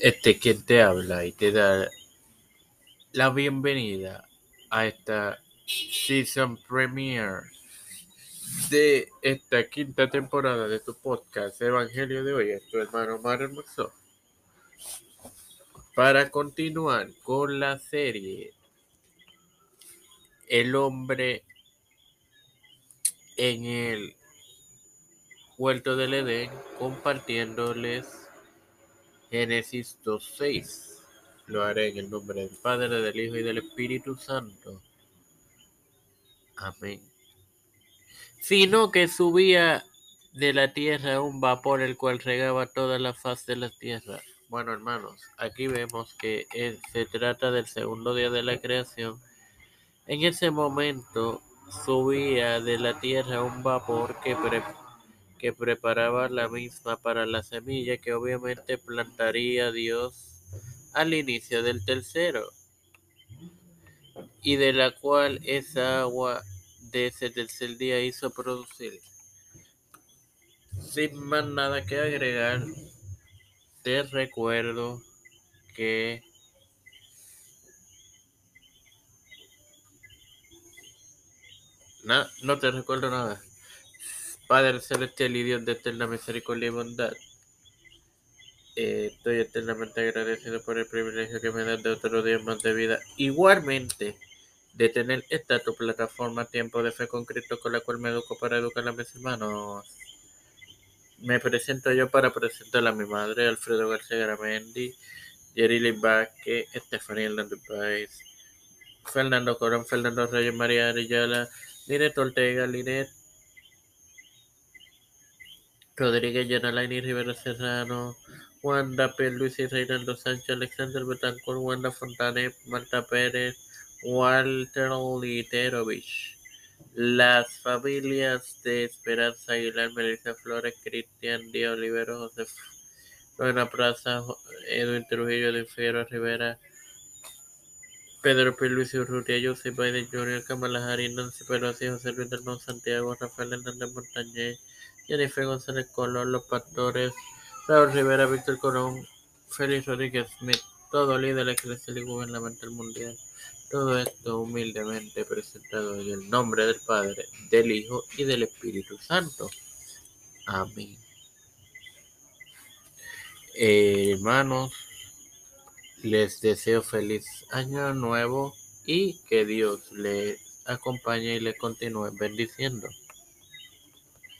Este quien te habla y te da la bienvenida a esta season premiere de esta quinta temporada de tu podcast Evangelio de hoy, es tu hermano Omar Hermoso. Para continuar con la serie El hombre en el huerto del Edén, compartiéndoles Génesis 2.6. Lo haré en el nombre del Padre, del Hijo y del Espíritu Santo. Amén. Sino que subía de la tierra un vapor el cual regaba toda la faz de la tierra. Bueno, hermanos, aquí vemos que se trata del segundo día de la creación. En ese momento subía de la tierra un vapor que, que preparaba la misma para la semilla que obviamente plantaría Dios al inicio del tercero y de la cual esa agua de ese tercer día hizo producir. Sin más nada que agregar, te recuerdo que no te recuerdo nada. Padre celestial y Dios de eterna misericordia y bondad. Eh, estoy eternamente agradecido por el privilegio que me das de otro día más de vida. Igualmente, de tener esta tu plataforma Tiempo de Fe con con la cual me educo para educar a mis hermanos. Me presento yo para presentar a mi madre, Alfredo García Garamendi, Yerili Vázquez, Estefanía Hernández Páez, Fernando Corón, Fernando Reyes, María Arellala, Linet Ortega, Linet Rodríguez Yanalaini Rivera Serrano, Wanda P. Luis y Reinaldo Sánchez, Alexander Betancourt, Wanda Fontanet, Marta Pérez, Walter Literovich. Las familias de Esperanza Aguilar, Melissa Flores, Cristian Díaz Olivero, José Lorena Plaza, Edwin Trujillo de Figueroa Rivera, Pedro P. Luis Urrutia, José Biden Jr., Kamala Nancy Pelosi, José Luis del Santiago, Rafael Hernández Montañez, Jennifer González Colón, Los Pastores, Raúl Rivera, Víctor Colón, Félix Rodríguez Smith, todo líder eclesial y gubernamental mundial. Todo esto humildemente presentado en el nombre del Padre, del Hijo y del Espíritu Santo. Amén. hermanos, les deseo feliz año nuevo y que Dios les acompañe y les continúe bendiciendo.